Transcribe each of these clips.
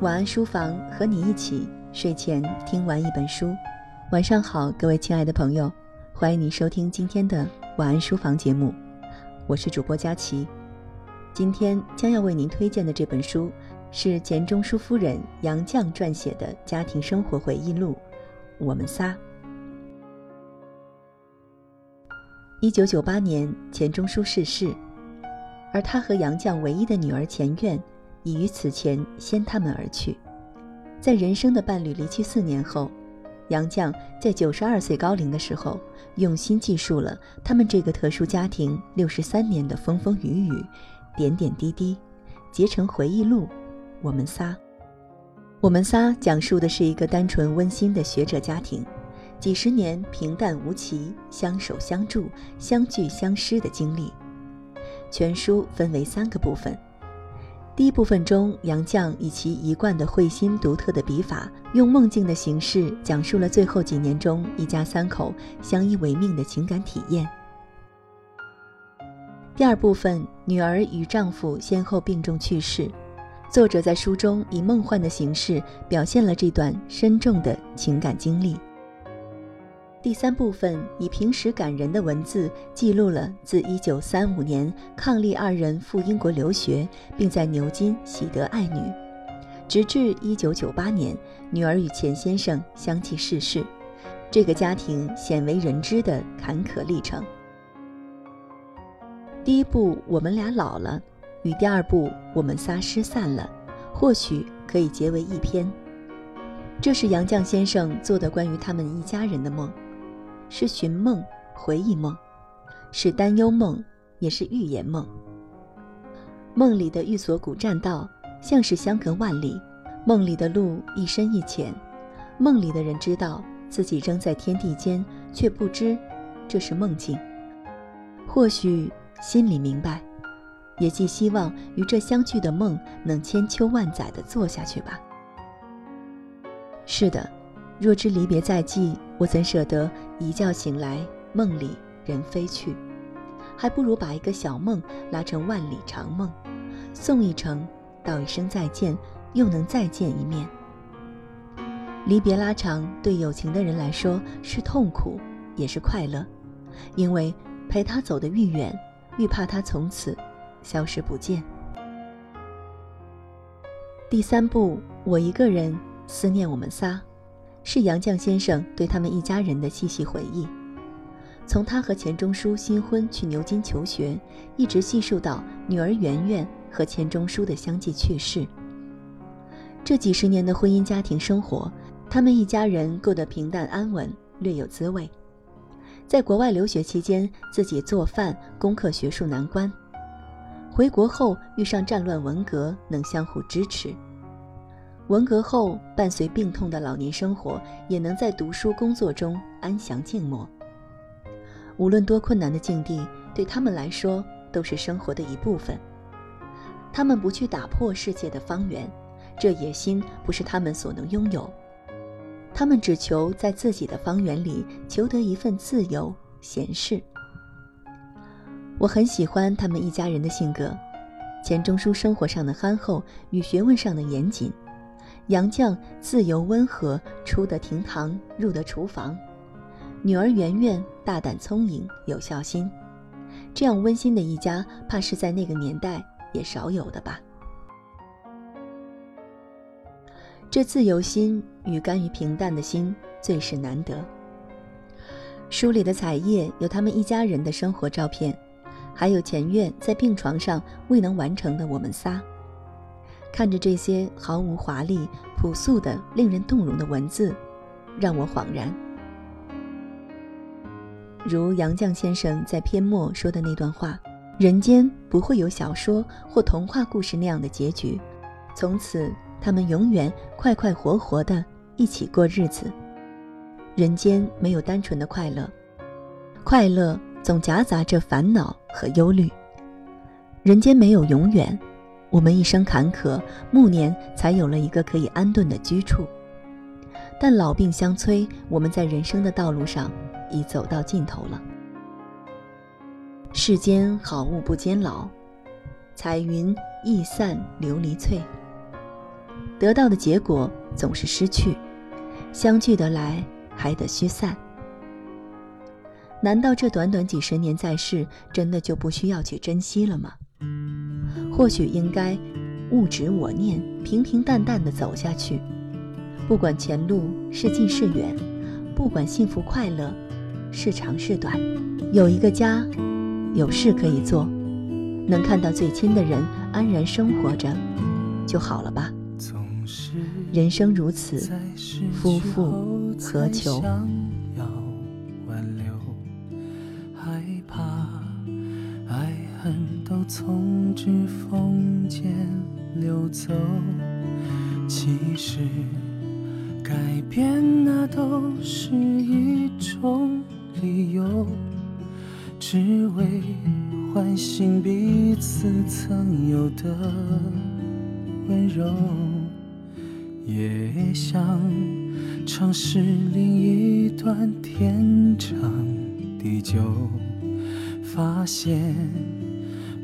晚安书房和你一起睡前听完一本书。晚上好，各位亲爱的朋友，欢迎你收听今天的晚安书房节目，我是主播佳琪。今天将要为您推荐的这本书是钱钟书夫人杨绛撰写的家庭生活回忆录《我们仨》。一九九八年，钱钟书逝世，而他和杨绛唯一的女儿钱院。已于此前先他们而去，在人生的伴侣离去四年后，杨绛在九十二岁高龄的时候，用心记述了他们这个特殊家庭六十三年的风风雨雨、点点滴滴，结成回忆录。我们仨，我们仨讲述的是一个单纯温馨的学者家庭，几十年平淡无奇、相守相助、相聚相失的经历。全书分为三个部分。第一部分中，杨绛以其一贯的慧心、独特的笔法，用梦境的形式讲述了最后几年中一家三口相依为命的情感体验。第二部分，女儿与丈夫先后病重去世，作者在书中以梦幻的形式表现了这段深重的情感经历。第三部分以平实感人的文字记录了自1935年伉俪二人赴英国留学，并在牛津喜得爱女，直至1998年女儿与钱先生相继逝世，这个家庭鲜为人知的坎坷历程。第一部我们俩老了，与第二部我们仨失散了，或许可以结为一篇。这是杨绛先生做的关于他们一家人的梦。是寻梦、回忆梦，是担忧梦，也是预言梦。梦里的玉锁古栈道，像是相隔万里；梦里的路一深一浅，梦里的人知道自己仍在天地间，却不知这是梦境。或许心里明白，也寄希望与这相聚的梦能千秋万载的做下去吧。是的。若知离别在即，我怎舍得一觉醒来，梦里人飞去？还不如把一个小梦拉成万里长梦，送一程，道一声再见，又能再见一面。离别拉长，对有情的人来说是痛苦，也是快乐，因为陪他走得愈远，愈怕他从此消失不见。第三步，我一个人思念我们仨。是杨绛先生对他们一家人的细细回忆，从他和钱钟书新婚去牛津求学，一直细述到女儿圆圆和钱钟书的相继去世。这几十年的婚姻家庭生活，他们一家人过得平淡安稳，略有滋味。在国外留学期间，自己做饭攻克学术难关；回国后遇上战乱文革，能相互支持。文革后，伴随病痛的老年生活，也能在读书工作中安详静默。无论多困难的境地，对他们来说都是生活的一部分。他们不去打破世界的方圆，这野心不是他们所能拥有。他们只求在自己的方圆里求得一份自由闲适。我很喜欢他们一家人的性格：钱钟书生活上的憨厚与学问上的严谨。杨绛自由温和，出得厅堂，入得厨房；女儿圆圆大胆聪颖，有孝心。这样温馨的一家，怕是在那个年代也少有的吧。这自由心与甘于平淡的心，最是难得。书里的彩页有他们一家人的生活照片，还有前院在病床上未能完成的我们仨。看着这些毫无华丽、朴素的、令人动容的文字，让我恍然。如杨绛先生在篇末说的那段话：“人间不会有小说或童话故事那样的结局，从此他们永远快快活活的一起过日子。人间没有单纯的快乐，快乐总夹杂着烦恼和忧虑。人间没有永远。”我们一生坎坷，暮年才有了一个可以安顿的居处。但老病相催，我们在人生的道路上已走到尽头了。世间好物不坚牢，彩云易散琉璃脆。得到的结果总是失去，相聚得来，还得须散。难道这短短几十年在世，真的就不需要去珍惜了吗？或许应该勿执我念，平平淡淡的走下去。不管前路是近是远，不管幸福快乐是长是短，有一个家，有事可以做，能看到最亲的人安然生活着，就好了吧。人生如此，夫复何求？从指缝间流走，其实改变那都是一种理由，只为唤醒彼此曾有的温柔，也想尝试另一段天长地久，发现。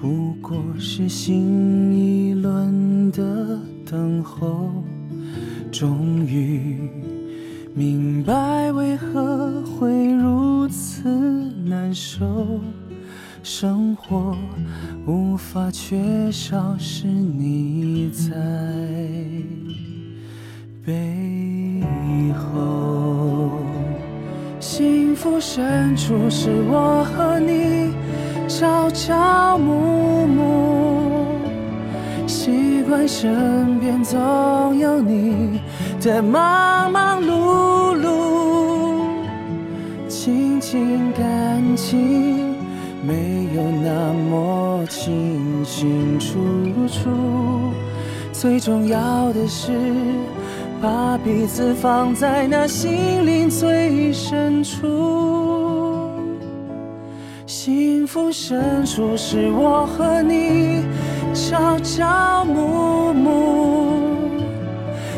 不过是新一轮的等候，终于明白为何会如此难受。生活无法缺少是你在背后，幸福深处是我和你。朝朝暮暮，习惯身边总有你的忙忙碌碌，亲近感情没有那么清清楚楚，最重要的是把彼此放在那心灵最深处。幸福深处是我和你朝朝暮暮，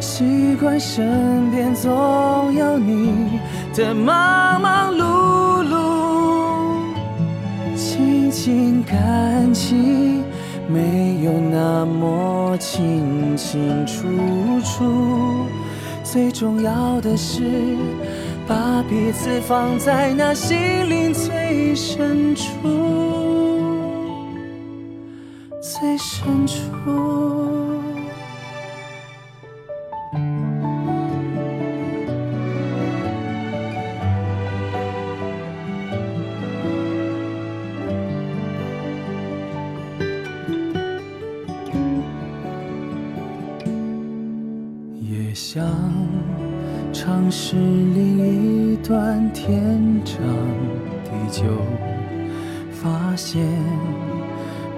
习惯身边总有你的忙忙碌碌，亲情感情没有那么清清楚楚，最重要的是。把彼此放在那心灵最深处，最深处。也想。像是另一段天长地久，发现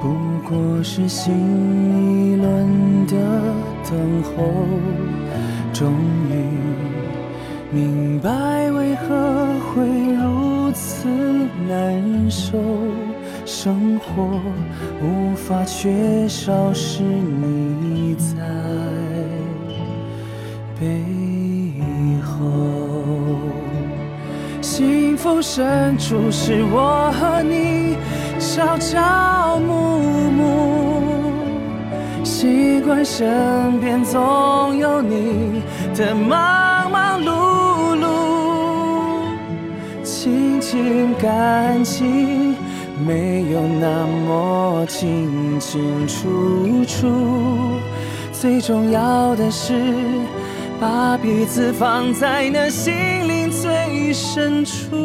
不过是新一轮的等候。终于明白为何会如此难受，生活无法缺少是你福深处是我和你朝朝暮暮，习惯身边总有你的忙忙碌碌，亲情感情没有那么清清楚楚，最重要的是。把彼此放在那心灵最深处，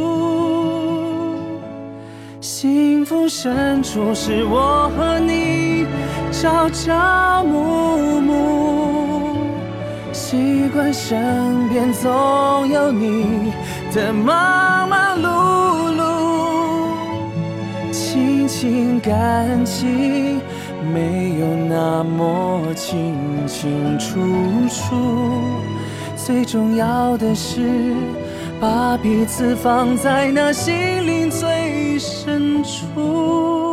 幸福深处是我和你朝朝暮暮，习惯身边总有你的忙忙碌碌，亲情感情。没有那么清清楚楚，最重要的是把彼此放在那心灵最深处，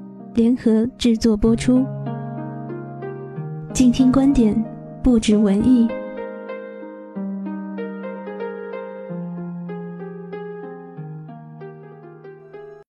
联合制作播出，静听观点，不止文艺。